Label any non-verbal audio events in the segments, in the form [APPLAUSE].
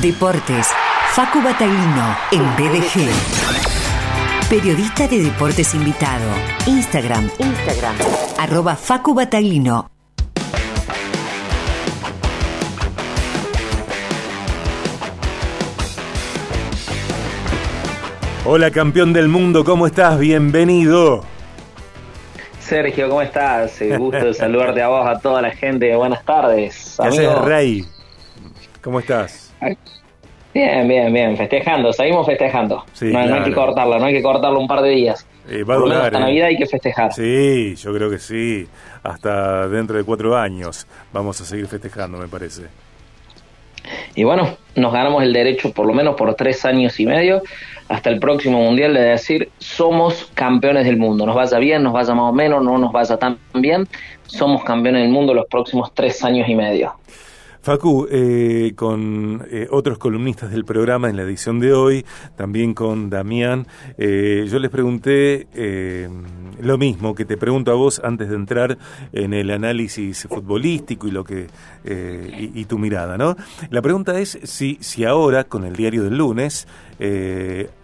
Deportes. Facu Bataglino en BDG. Periodista de deportes invitado. Instagram. Instagram. Arroba Facu Bataglino. Hola campeón del mundo, ¿cómo estás? Bienvenido. Sergio, ¿cómo estás? Gusto de [LAUGHS] saludarte a vos, a toda la gente. Buenas tardes. ¿Qué haces, Rey? ¿Cómo estás? Bien, bien, bien. Festejando, seguimos festejando. no, hay que cortarla, no hay que cortarlo un par de días. Eh, va a durar, hasta eh. Navidad hay que festejar. Sí, yo creo que sí. Hasta dentro de cuatro años vamos a seguir festejando, me parece. Y bueno, nos ganamos el derecho, por lo menos por tres años y medio, hasta el próximo mundial, de decir somos campeones del mundo. Nos vaya bien, nos vaya más o menos, no nos vaya tan bien, somos campeones del mundo los próximos tres años y medio. Facu, eh, con eh, otros columnistas del programa en la edición de hoy, también con Damián, eh, yo les pregunté lo mismo que te pregunto a vos antes de entrar en el análisis futbolístico y lo que y, tu mirada, ¿no? La pregunta es si si ahora con el diario del lunes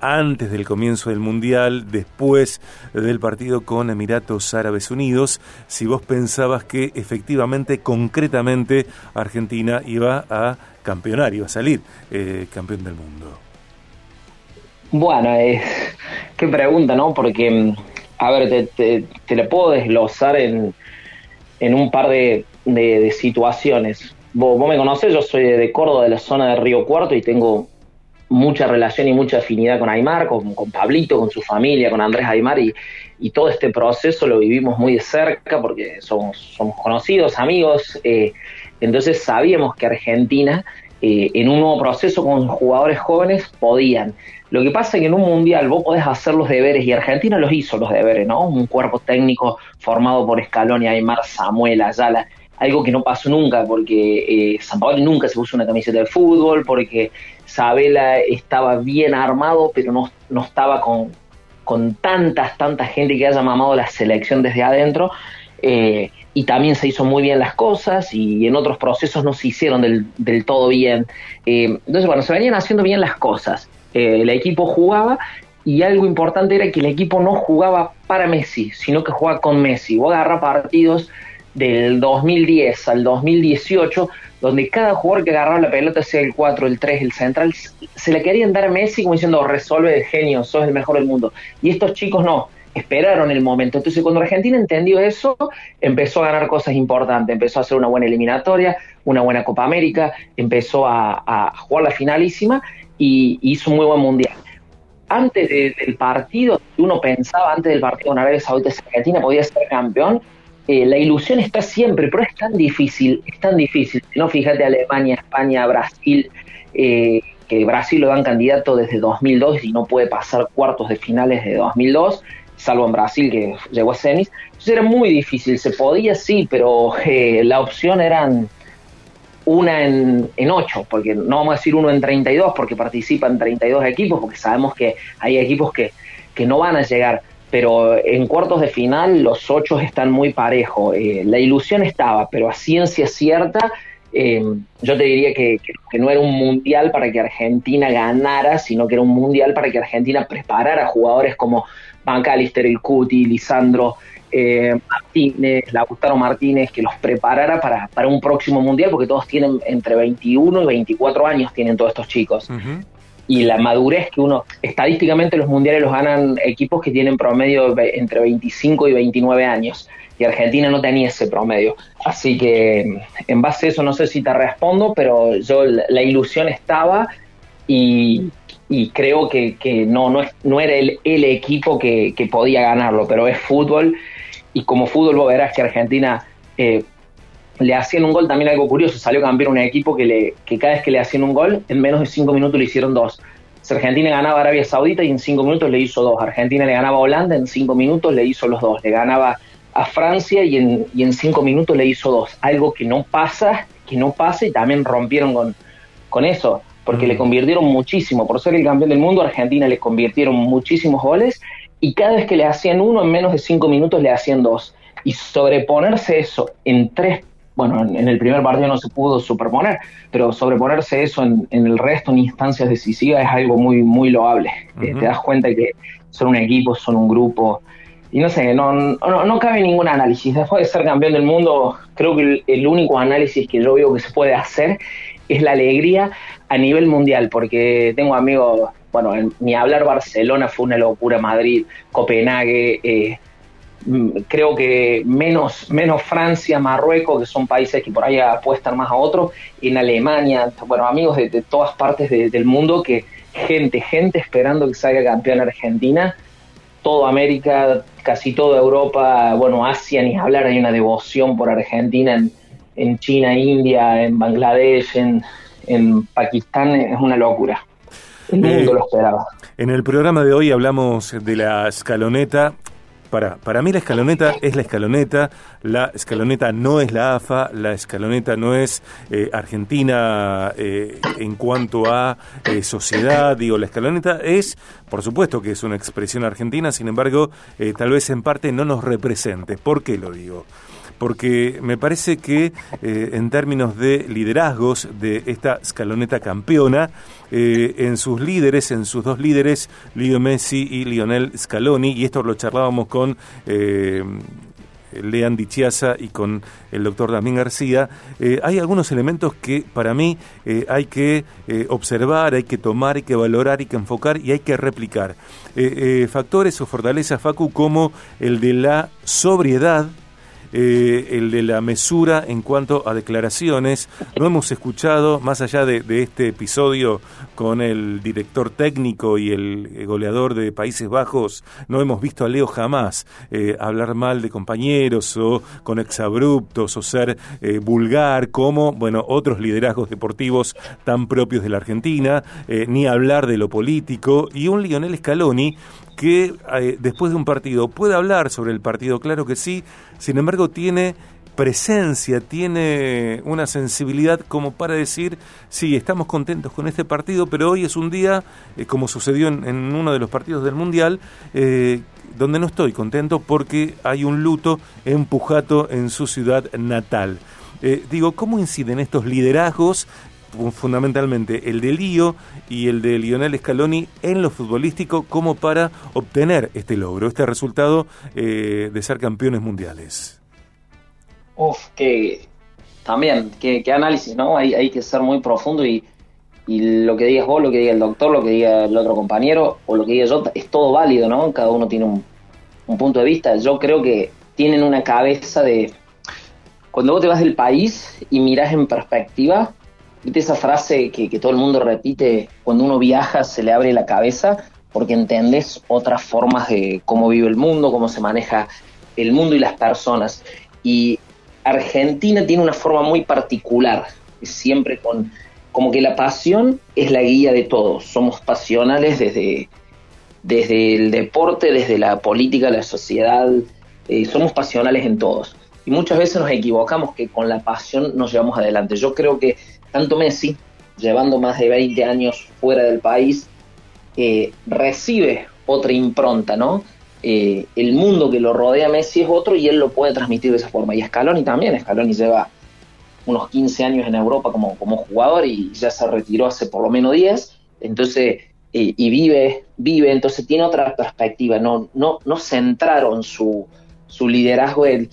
antes del comienzo del Mundial, después del partido con Emiratos Árabes Unidos, si vos pensabas que efectivamente, concretamente, Argentina iba a campeonar, iba a salir eh, campeón del mundo. Bueno, eh, qué pregunta, ¿no? Porque, a ver, te, te, la puedo desglosar en, en un par de, de, situaciones. Vos, vos, me conocés, yo soy de Córdoba, de la zona de Río Cuarto, y tengo mucha relación y mucha afinidad con Aymar, con, con Pablito, con su familia, con Andrés Aymar y, y, todo este proceso lo vivimos muy de cerca porque somos, somos conocidos, amigos, eh, entonces sabíamos que Argentina eh, en un nuevo proceso con jugadores jóvenes podían. Lo que pasa es que en un mundial vos podés hacer los deberes y Argentina los hizo los deberes, ¿no? Un cuerpo técnico formado por Scaloni, Aymar, Samuel, Ayala algo que no pasó nunca, porque eh, San Paolo nunca se puso una camiseta de fútbol, porque Sabela estaba bien armado, pero no, no estaba con, con tantas, tanta gente que haya mamado la selección desde adentro. Eh, y también se hizo muy bien las cosas y en otros procesos no se hicieron del, del todo bien. Eh, entonces, bueno, se venían haciendo bien las cosas. el equipo jugaba y algo importante era que el equipo no jugaba para Messi, sino que jugaba con Messi. Vos agarra partidos del 2010 al 2018, donde cada jugador que agarraba la pelota, sea el 4, el 3, el central, se le querían dar a Messi como diciendo, resuelve el genio, sos el mejor del mundo. Y estos chicos no, esperaron el momento. Entonces, cuando Argentina entendió eso, empezó a ganar cosas importantes, empezó a hacer una buena eliminatoria, una buena Copa América, empezó a, jugar la finalísima y hizo un muy buen mundial. Antes del partido, uno pensaba antes del partido con Arabia Saudita, si Argentina podía ser campeón, eh, la ilusión está siempre, pero es tan difícil, es tan difícil. No, fíjate Alemania, España, Brasil, eh, que Brasil lo dan candidato desde 2002 y no puede pasar cuartos de finales de 2002, salvo en Brasil que llegó a semis. Entonces era muy difícil, se podía sí, pero eh, la opción eran una en, en 8, porque no vamos a decir uno en 32, porque participan 32 equipos, porque sabemos que hay equipos que, que no van a llegar pero en cuartos de final los ocho están muy parejos. Eh, la ilusión estaba, pero a ciencia cierta, eh, yo te diría que, no era un mundial para que Argentina ganara, sino que era un mundial para que Argentina preparara jugadores como Bancalister, El Cuti, Lisandro eh, Martínez, Lautaro Martínez, que los preparara para, para un próximo mundial, porque todos tienen entre 21 y 24 años, tienen todos estos chicos y la madurez que uno, estadísticamente los mundiales los ganan equipos que tienen promedio entre 25 y 29 años, y Argentina no tenía ese promedio. Así que en base a eso no sé si te respondo, pero yo la, ilusión estaba y, creo que, no, no, es, no era el, el equipo que, que, podía ganarlo, pero es fútbol y como fútbol vos verás que Argentina... Eh, le hacían un gol, también algo curioso, salió campeón un equipo que, le, que cada vez que le hacían un gol, en menos de cinco minutos le hicieron dos. Argentina ganaba a Arabia Saudita y en cinco minutos le hizo dos. Argentina le ganaba a Holanda, en cinco minutos le hizo los dos. Le ganaba a Francia y en, y en cinco minutos le hizo dos. Algo que no pasa, que no pasa y también rompieron con, con eso, porque le convirtieron muchísimo. Por ser el campeón del mundo, Argentina le convirtieron muchísimos goles y cada vez que le hacían uno, en menos de cinco minutos le hacían dos. Y sobreponerse eso en tres bueno, en, el primer partido no se pudo superponer, pero sobreponerse eso en, el resto, en instancias decisivas, es algo muy, muy loable. Eh, te das cuenta que son un equipo, son un grupo, y no sé, no, no, no, cabe ningún análisis. Después de ser campeón del mundo, creo que el, único análisis que yo veo que se puede hacer es la alegría a nivel mundial, porque tengo amigos, bueno, ni hablar Barcelona fue una locura, Madrid, Copenhague, eh, mm, creo que menos, menos Francia, Marruecos, que son países que por ahí apuestan más a otros, en Alemania, bueno, amigos de, todas partes del mundo que gente, gente esperando que salga campeón Argentina toda América, casi toda Europa, bueno, Asia, ni hablar, hay una devoción por Argentina en, en China, India, en Bangladesh, en, en Pakistán, es una locura. El mundo eh, lo esperaba. En el programa de hoy hablamos de la escaloneta para, para mí la escaloneta es la escaloneta, la escaloneta no es la AFA, la escaloneta no es eh, Argentina eh, en cuanto a eh, sociedad, digo, la escaloneta es, por supuesto que es una expresión argentina, sin embargo, tal vez en parte no nos represente. ¿Por qué lo digo? Porque me parece que eh, en términos de liderazgos de esta escaloneta campeona, eh, en sus líderes, en sus dos líderes, Leo Messi y Lionel Scaloni, y esto lo charlábamos con eh, Lean y con el doctor Damín García, hay algunos elementos que para mí hay que observar, hay que tomar, hay que valorar, hay que enfocar y hay que replicar. factores o fortalezas, Facu, como el de la sobriedad, eh, el de la mesura en cuanto a declaraciones. No hemos escuchado, más allá de, este episodio con el director técnico y el goleador de Países Bajos, no hemos visto a Leo jamás eh, hablar mal de compañeros o con exabruptos o ser eh, vulgar como, bueno, otros liderazgos deportivos tan propios de la Argentina, ni hablar de lo político y un Lionel Scaloni que eh, después de un partido puede hablar sobre el partido, claro que sí, sin embargo tiene presencia, tiene una sensibilidad como para decir, sí, estamos contentos con este partido, pero hoy es un día, eh, como sucedió en, uno de los partidos del Mundial, eh, donde no estoy contento porque hay un luto empujato en su ciudad natal. digo, ¿cómo inciden estos liderazgos fundamentalmente el de Lío y el de Lionel Scaloni en lo futbolístico como para obtener este logro, este resultado eh, de ser campeones mundiales. Uf, que también, qué, análisis, ¿no? Hay, hay, que ser muy profundo y, y, lo que digas vos, lo que diga el doctor, lo que diga el otro compañero o lo que diga yo, es todo válido, ¿no? Cada uno tiene un, un punto de vista. Yo creo que tienen una cabeza de... Cuando vos te vas del país y mirás en perspectiva, ¿Viste esa frase que, todo el mundo repite cuando uno viaja, se le abre la cabeza? Porque entendés otras formas de cómo vive el mundo, cómo se maneja el mundo y las personas. Y Argentina tiene una forma muy particular, siempre con como que la pasión es la guía de todos. Somos pasionales desde, desde el deporte, desde la política, la sociedad, eh, somos pasionales en todos. Y muchas veces nos equivocamos que con la pasión nos llevamos adelante. Yo creo que tanto Messi, llevando más de 20 años fuera del país, eh, recibe otra impronta, ¿no? Eh, el mundo que lo rodea a Messi es otro y él lo puede transmitir de esa forma. Y Scaloni también, Scaloni lleva unos 15 años en Europa como, como jugador y ya se retiró hace por lo menos 10, entonces, eh, y vive, vive, entonces tiene otra perspectiva, no, no, no centraron su, su liderazgo en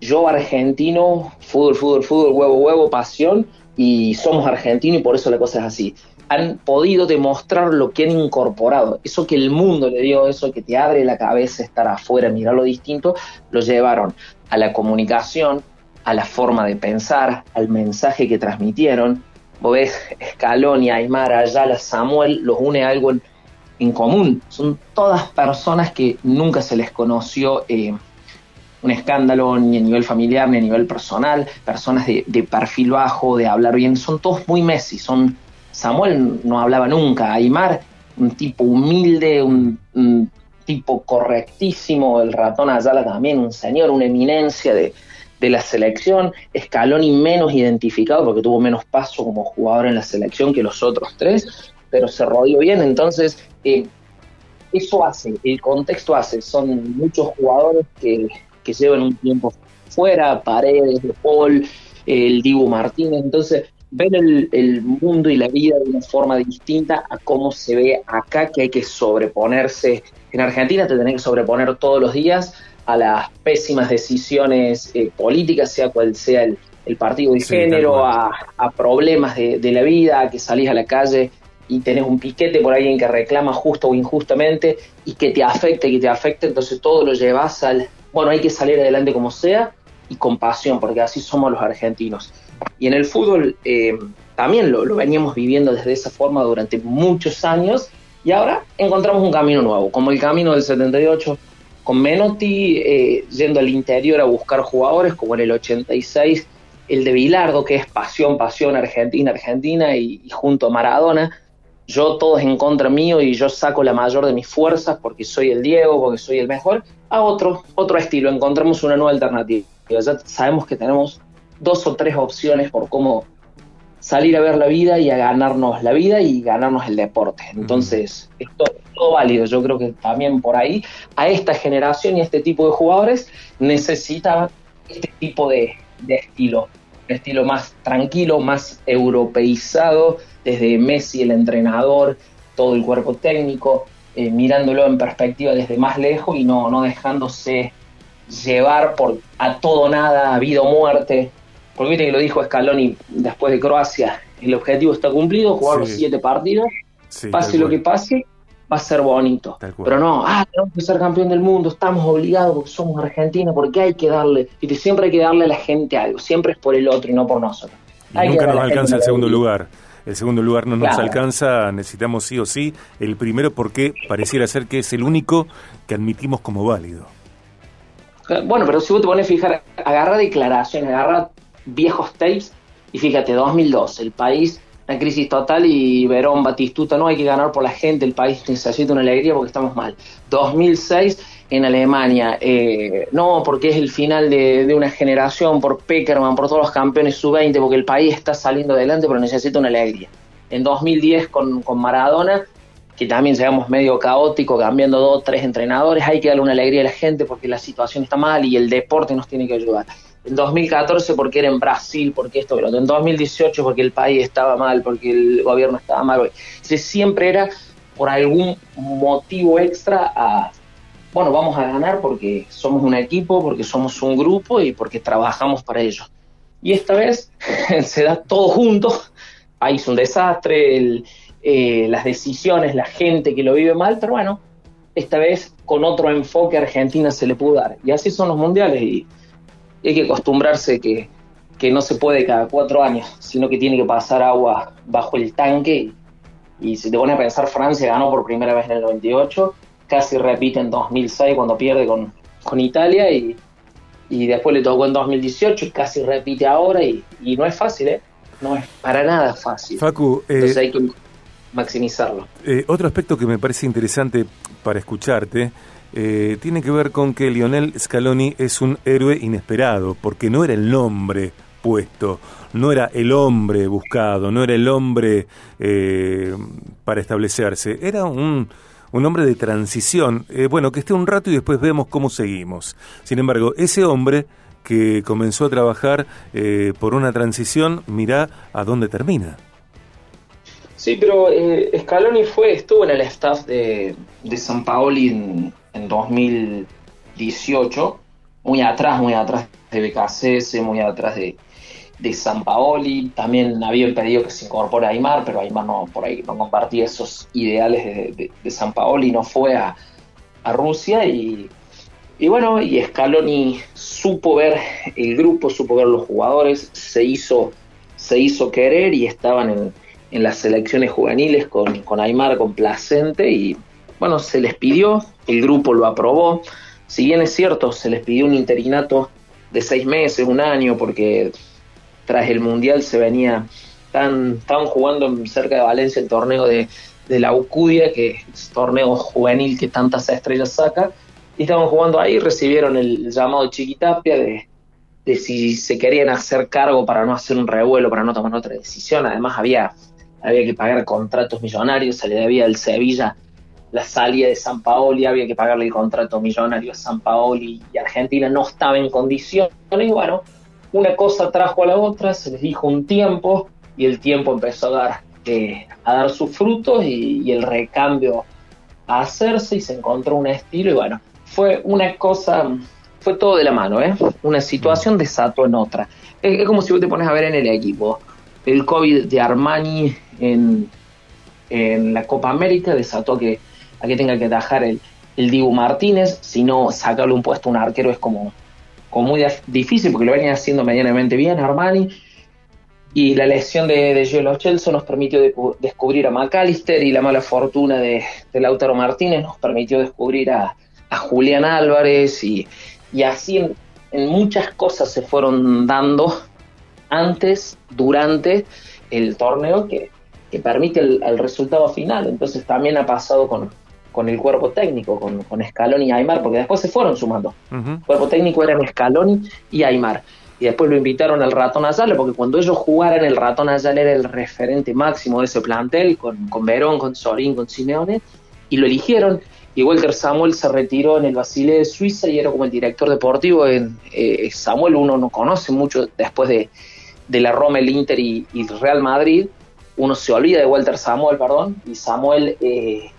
yo argentino, fútbol, fútbol, fútbol, huevo, huevo, pasión, y somos argentinos y por eso la cosa es así. Han podido demostrar lo que han incorporado. Eso que el mundo le dio, eso que te abre la cabeza estar afuera, mirar lo distinto, lo llevaron a la comunicación, a la forma de pensar, al mensaje que transmitieron. Vos ves, Scaloni, Aymar, Ayala, Samuel, los une algo en, común. Son todas personas que nunca se les conoció. Eh, un escándalo ni a nivel familiar ni a nivel personal, personas de, perfil bajo, de hablar bien, son todos muy Messi, son Samuel no hablaba nunca, Aymar, un tipo humilde, un, tipo correctísimo, el ratón Ayala también, un señor, una eminencia de, la selección, Scaloni menos identificado porque tuvo menos paso como jugador en la selección que los otros tres, pero se rodeó bien, entonces eh, eso hace, el contexto hace, son muchos jugadores que que llevan un tiempo fuera, Paredes, De Paul, el Dibu Martínez. Entonces, ver el, mundo y la vida de una forma distinta a cómo se ve acá, que hay que sobreponerse. En Argentina te tenés que sobreponer todos los días a las pésimas decisiones eh, políticas, sea cual sea el, partido de género, a, problemas de, de, la vida, a que salís a la calle y tenés un piquete por alguien que reclama justo o injustamente y que te afecte, que te afecte, entonces todo lo llevas al, bueno, hay que salir adelante como sea y con pasión, porque así somos los argentinos. Y en el fútbol eh, también lo, veníamos viviendo desde esa forma durante muchos años y ahora encontramos un camino nuevo, como el camino del 78 con Menotti eh, yendo al interior a buscar jugadores, como en el 86 el de Bilardo, que es pasión, pasión, Argentina, Argentina, y, y junto a Maradona, yo todo es en contra mío y yo saco la mayor de mis fuerzas porque soy el Diego, porque soy el mejor, a otro, otro estilo, encontramos una nueva alternativa. Ya sabemos que tenemos dos o tres opciones por cómo salir a ver la vida y a ganarnos la vida y ganarnos el deporte. Entonces, esto es todo válido. Yo creo que también por ahí a esta generación y a este tipo de jugadores necesita este tipo de, de estilo, un estilo más tranquilo, más europeizado, desde Messi, el entrenador, todo el cuerpo técnico, eh, mirándolo en perspectiva desde más lejos y no, no dejándose llevar por a todo nada, vida o muerte. Porque viste que lo dijo Scaloni después de Croacia, el objetivo está cumplido, jugar los siete partidos, pase lo que pase, va a ser bonito. Pero no, ah, tenemos que ser campeón del mundo, estamos obligados porque somos Argentina, porque hay que darle, y siempre hay que darle a la gente algo, siempre es por el otro y no por nosotros. nunca nos alcanza el segundo lugar el segundo lugar no nos alcanza, necesitamos sí o sí el primero porque pareciera ser que es el único que admitimos como válido. Bueno, pero si vos te pones a fijar, agarra declaraciones, agarra viejos tapes y fíjate, 2002, el país, una crisis total y Verón, Batistuta, no hay que ganar por la gente, el país necesita una alegría porque estamos mal. 2006, en Alemania. Eh, no, porque es el final de, una generación, por Peckerman, por todos los campeones sub-20, porque el país está saliendo adelante, pero necesita una alegría. En 2010 con, con Maradona, que también llegamos medio caótico, cambiando dos, tres entrenadores, hay que darle una alegría a la gente porque la situación está mal y el deporte nos tiene que ayudar. En 2014 porque era en Brasil, porque esto, pero en 2018 porque el país estaba mal, porque el gobierno estaba mal. siempre era por algún motivo extra a bueno, vamos a ganar porque somos un equipo, porque somos un grupo y porque trabajamos para ello. Y esta vez [LAUGHS] se da todo junto, país un desastre, eh, las decisiones, la gente que lo vive mal, pero bueno, esta vez con otro enfoque Argentina se le pudo dar. Y así son los mundiales y hay que acostumbrarse que, que no se puede cada cuatro años, sino que tiene que pasar agua bajo el tanque. Y si te pones a pensar, Francia ganó por primera vez en el 98 casi repite en 2006 cuando pierde con, con Italia y, y después le tocó en 2018 y casi repite ahora y, y no es fácil, ¿eh? No es para nada fácil. Facu, eh, Entonces hay que maximizarlo. Eh, otro aspecto que me parece interesante para escucharte eh, tiene que ver con que Lionel Scaloni es un héroe inesperado, porque no era el nombre puesto, no era el hombre buscado, no era el hombre para establecerse, era un un hombre de transición, eh, bueno, que esté un rato y después vemos cómo seguimos. Sin embargo, ese hombre que comenzó a trabajar eh, por una transición, mira a dónde termina. Sí, pero eh, Scaloni fue, estuvo en el staff de, de San Paoli en, en 2018, muy atrás, muy atrás de BKCS, muy atrás de, de San Paoli, también había pedido que se incorpore a Aymar, pero Aymar no, por ahí no compartía esos ideales de, San Paoli, no fue a, Rusia y, y, bueno, y Scaloni supo ver el grupo, supo ver los jugadores, se hizo, se hizo querer y estaban en, en las selecciones juveniles con, con Aymar, con Placente y bueno, se les pidió, el grupo lo aprobó, si bien es cierto, se les pidió un interinato de seis meses, un año, porque tras el Mundial se venía, tan, estaban jugando cerca de Valencia el torneo de, la Ucudia, que es torneo juvenil que tantas estrellas saca, y estaban jugando ahí, recibieron el llamado Chiquitapia de, de si se querían hacer cargo para no hacer un revuelo, para no tomar otra decisión, además había, había que pagar contratos millonarios, se le debía al Sevilla la salida de San Paoli, había que pagarle el contrato millonario a San Paoli y Argentina. No estaba en condiciones, y bueno, una cosa trajo a la otra, se les dijo un tiempo y el tiempo empezó a dar, eh, a dar sus frutos y, el recambio a hacerse y se encontró un estilo y bueno, fue una cosa, fue todo de la mano, ¿eh? Una situación desató en otra. Es, como si vos te pones a ver en el equipo. El COVID de Armani en, en la Copa América desató que a que tenga que atajar el, el Dibu Martínez, si no sacarle un puesto a un arquero es como, como muy difícil porque lo venía haciendo medianamente bien Armani. Y la lesión de, de Giolo nos permitió descubrir a McAllister y la mala fortuna de, Lautaro Martínez nos permitió descubrir a, Julián Álvarez y, así en, muchas cosas se fueron dando antes, durante el torneo que, permite el resultado final. Entonces también ha pasado con, con el cuerpo técnico, con, con Scaloni y Aymar, porque después se fueron sumando. El cuerpo técnico eran Scaloni y Aymar. Y después lo invitaron al Ratón Ayala, porque cuando ellos jugaran, el Ratón Ayala era el referente máximo de ese plantel, con, con Verón, con Sorín, con Simeone, y lo eligieron. Y Walter Samuel se retiró en el Basile de Suiza y era como el director deportivo. En, eh, Samuel uno no conoce mucho después de, de la Roma, el Inter y, y Real Madrid. Uno se olvida de Walter Samuel, perdón, y Samuel eh,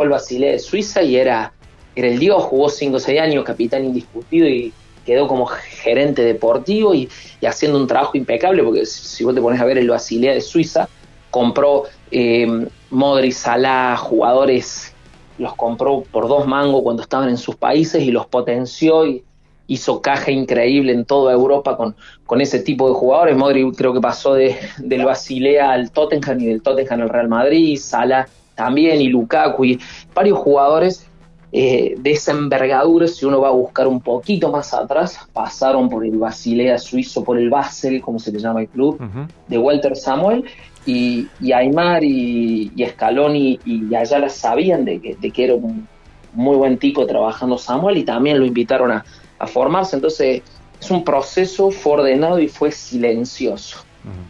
fue el Basilea de Suiza y era, era el dios, jugó 5 o 6 años, capitán indiscutido y quedó como gerente deportivo y, haciendo un trabajo impecable, porque si vos te pones a ver el Basilea de Suiza, compró eh, Modri, Salah, jugadores, los compró por dos mangos cuando estaban en sus países y los potenció y hizo caja increíble en toda Europa con, con ese tipo de jugadores. Modri creo que pasó de, del Basilea al Tottenham y del Tottenham al Real Madrid, Salah también, y Lukaku, y varios jugadores eh, de esa envergadura, si uno va a buscar un poquito más atrás, pasaron por el Basilea suizo, por el Basel, como se le llama el club, de Walter Samuel, y, Aymar y, y Scaloni y Ayala sabían de que, de que era un muy buen tipo trabajando Samuel y también lo invitaron a, formarse, entonces es un proceso fue ordenado y fue silencioso.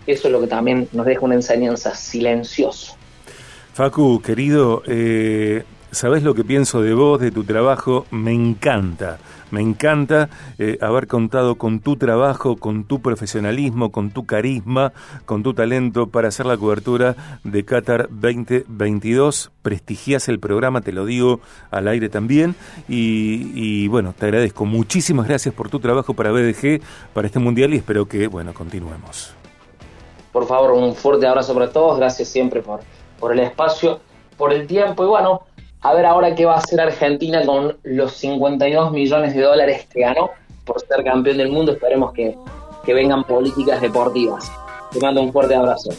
Eso es lo que también nos deja una enseñanza, silencioso. Facu, querido, eh, ¿sabes lo que pienso de vos, de tu trabajo? Me encanta, me encanta eh, haber contado con tu trabajo, con tu profesionalismo, con tu carisma, con tu talento para hacer la cobertura de Qatar 2022. Prestigias el programa, te lo digo al aire también. Y, y, bueno, te agradezco. Muchísimas gracias por tu trabajo para BDG, para este mundial y espero que, bueno, continuemos. Por favor, un fuerte abrazo para todos. Gracias siempre por por el espacio, por el tiempo y bueno, a ver ahora qué va a hacer Argentina con los 52 millones de dólares que ganó por ser campeón del mundo. Esperemos que, que vengan políticas deportivas. Te mando un fuerte abrazo.